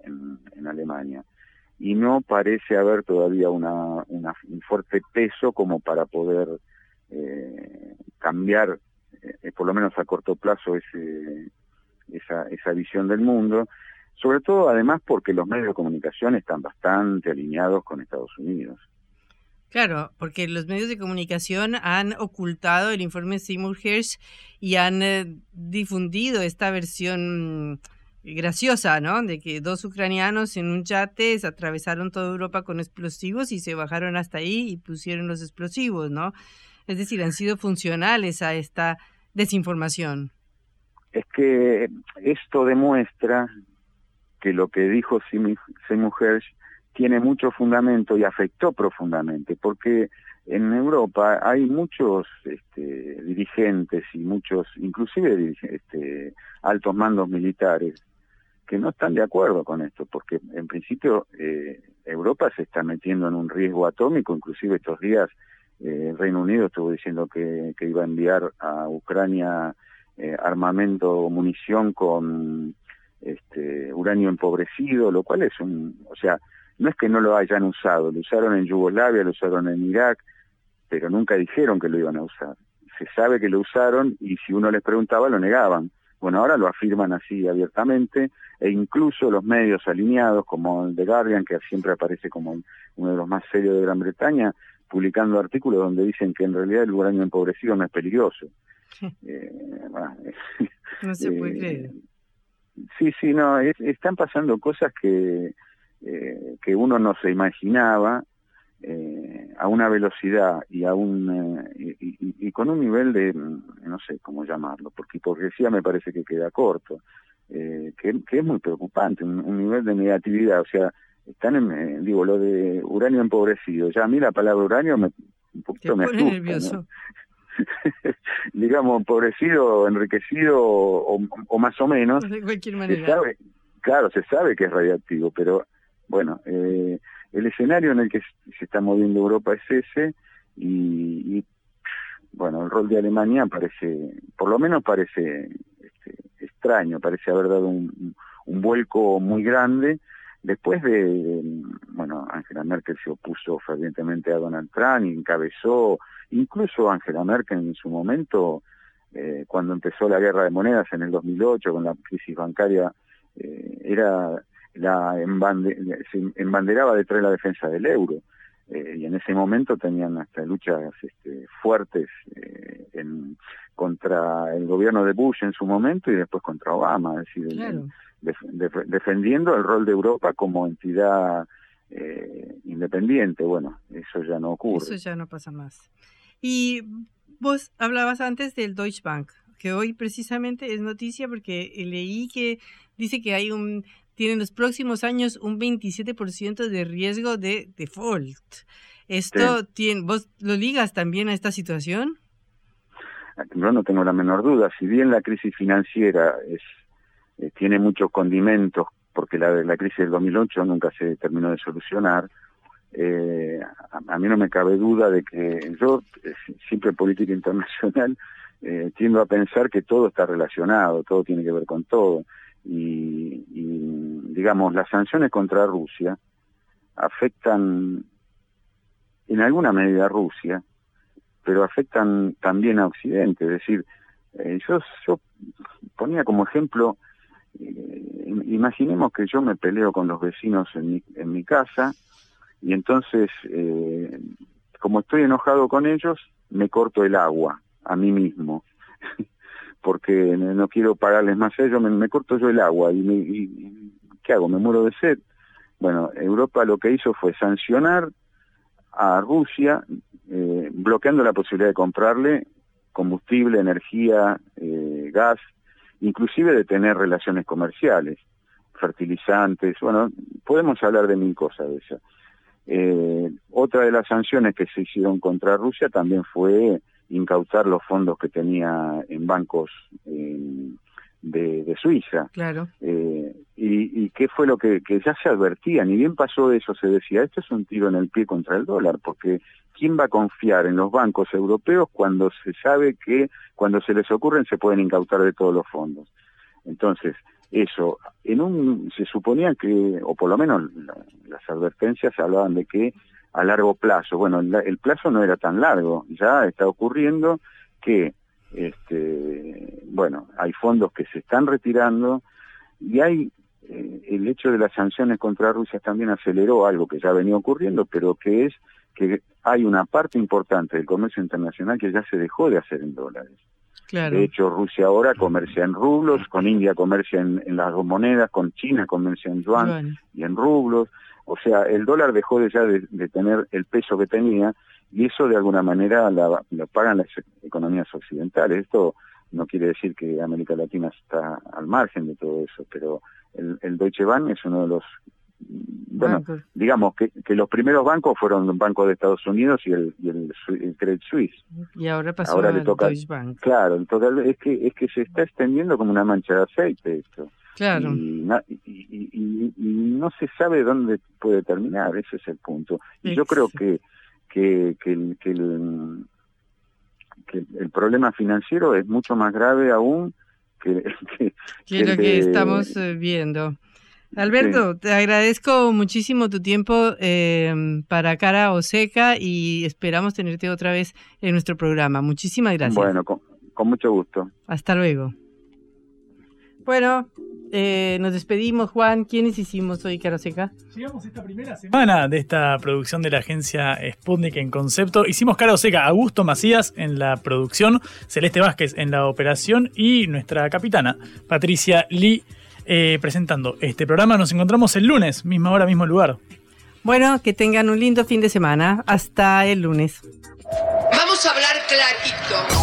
en, Alemania. Y no parece haber todavía una, una, un fuerte peso como para poder eh, cambiar, eh, por lo menos a corto plazo, ese, esa, esa visión del mundo. Sobre todo, además, porque los medios de comunicación están bastante alineados con Estados Unidos. Claro, porque los medios de comunicación han ocultado el informe Seymour Hersh y han eh, difundido esta versión graciosa, ¿no? De que dos ucranianos en un yate se atravesaron toda Europa con explosivos y se bajaron hasta ahí y pusieron los explosivos, ¿no? Es decir, han sido funcionales a esta desinformación. Es que esto demuestra que lo que dijo Seymour Hersh tiene mucho fundamento y afectó profundamente, porque en Europa hay muchos este, dirigentes y muchos, inclusive este, altos mandos militares, que no están de acuerdo con esto, porque en principio eh, Europa se está metiendo en un riesgo atómico, inclusive estos días eh, el Reino Unido estuvo diciendo que, iba a enviar a Ucrania eh, armamento, munición con este, uranio empobrecido, lo cual es un, o sea, no es que no lo hayan usado, lo usaron en Yugoslavia, lo usaron en Irak, pero nunca dijeron que lo iban a usar. Se sabe que lo usaron y si uno les preguntaba lo negaban. Bueno, ahora lo afirman así abiertamente e incluso los medios alineados como el The Guardian, que siempre aparece como uno de los más serios de Gran Bretaña, publicando artículos donde dicen que en realidad el uranio empobrecido no es peligroso. Eh, no se puede eh, creer. Sí, sí, no, están pasando cosas que eh, que uno no se imaginaba eh, a una velocidad y a un eh, y, con un nivel de no sé cómo llamarlo porque hipocresía me parece que queda corto que, es muy preocupante un, nivel de negatividad o sea están en, digo lo de uranio empobrecido ya a mí la palabra uranio me un poquito me asusta digamos empobrecido enriquecido o, más o menos de cualquier manera. claro se sabe que es radiactivo pero bueno, eh, el escenario en el que se está moviendo Europa es ese y, bueno, el rol de Alemania parece, por lo menos parece este, extraño, parece haber dado un, vuelco muy grande. Después de, bueno, Angela Merkel se opuso fervientemente a Donald Trump y encabezó, incluso Angela Merkel en su momento, eh, cuando empezó la guerra de monedas en el 2008 con la crisis bancaria, eh, era la se embanderaba detrás de la defensa del euro. Eh, y en ese momento tenían hasta luchas este, fuertes eh, en, contra el gobierno de Bush en su momento y después contra Obama, es decir, defendiendo el rol de Europa como entidad eh, independiente. Bueno, eso ya no ocurre. Eso ya no pasa más. Y vos hablabas antes del Deutsche Bank, que hoy precisamente es noticia porque leí que dice que hay un tiene en los próximos años un 27% de riesgo de default. ¿Esto tiene, vos lo ligas también a esta situación? Yo no tengo la menor duda. Si bien la crisis financiera es, eh, tiene muchos condimentos, porque la, la crisis del 2008 nunca se terminó de solucionar, eh, a, mí no me cabe duda de que yo, eh, siempre en política internacional, tiendo a pensar que todo está relacionado, todo tiene que ver con todo y, digamos, las sanciones contra Rusia afectan en alguna medida a Rusia, pero afectan también a Occidente. Es decir, eh, yo, yo ponía como ejemplo, eh, imaginemos que yo me peleo con los vecinos en mi, en mi casa y entonces, eh, como estoy enojado con ellos, me corto el agua a mí mismo. porque no quiero pagarles más a ellos, me, corto yo el agua y, ¿qué hago? ¿Me muero de sed? Bueno, Europa lo que hizo fue sancionar a Rusia, eh, bloqueando la posibilidad de comprarle combustible, energía, eh, gas, inclusive de tener relaciones comerciales, fertilizantes, bueno, podemos hablar de mil cosas de eso. Eh, otra de las sanciones que se hicieron contra Rusia también fue incautar los fondos que tenía en bancos de, de Suiza. Claro. Eh, y, y, qué fue lo que, que, ya se advertía? Ni bien pasó eso, se decía, esto es un tiro en el pie contra el dólar, porque ¿quién va a confiar en los bancos europeos cuando se sabe que cuando se les ocurren se pueden incautar de todos los fondos? Entonces, eso, en un, se suponía que, o por lo menos las advertencias hablaban de que a largo plazo, bueno, el plazo no era tan largo, ya está ocurriendo que este, bueno, hay fondos que se están retirando y hay eh, el hecho de las sanciones contra Rusia también aceleró algo que ya venía ocurriendo, pero que es que hay una parte importante del comercio internacional que ya se dejó de hacer en dólares. De hecho, Rusia ahora comercia en rublos, con India comercia en, las dos monedas, con China comercia en yuan y en rublos. O sea, el dólar dejó de ya de tener el peso que tenía y eso de alguna manera lo pagan las economías occidentales. Esto no quiere decir que América Latina está al margen de todo eso, pero el, Deutsche Bank es uno de los bueno, digamos que, que, los primeros bancos fueron el Banco de Estados Unidos y el, y el, Credit Suisse. Y ahora pasó ahora le toca, Deutsche Bank. Claro, es que es que se está extendiendo como una mancha de aceite esto. Claro. Y, y, y, no se sabe dónde puede terminar, ese es el punto. Y yo creo que que, que, el, que, el, que el problema financiero es mucho más grave aún que, que, lo que estamos eh, viendo. Alberto, te agradezco muchísimo tu tiempo eh, para Cara Oseca y esperamos tenerte otra vez en nuestro programa. Muchísimas gracias. Bueno, con, con mucho gusto. Hasta luego. Bueno, eh, nos despedimos, Juan. ¿Quiénes hicimos hoy, Caroseca? Llegamos esta primera semana de esta producción de la agencia Sputnik en concepto. Hicimos Cara Seca, Augusto Macías en la producción, Celeste Vázquez en la operación y nuestra capitana, Patricia Lee, eh, presentando este programa. Nos encontramos el lunes, misma hora, mismo lugar. Bueno, que tengan un lindo fin de semana. Hasta el lunes. Vamos a hablar clarito.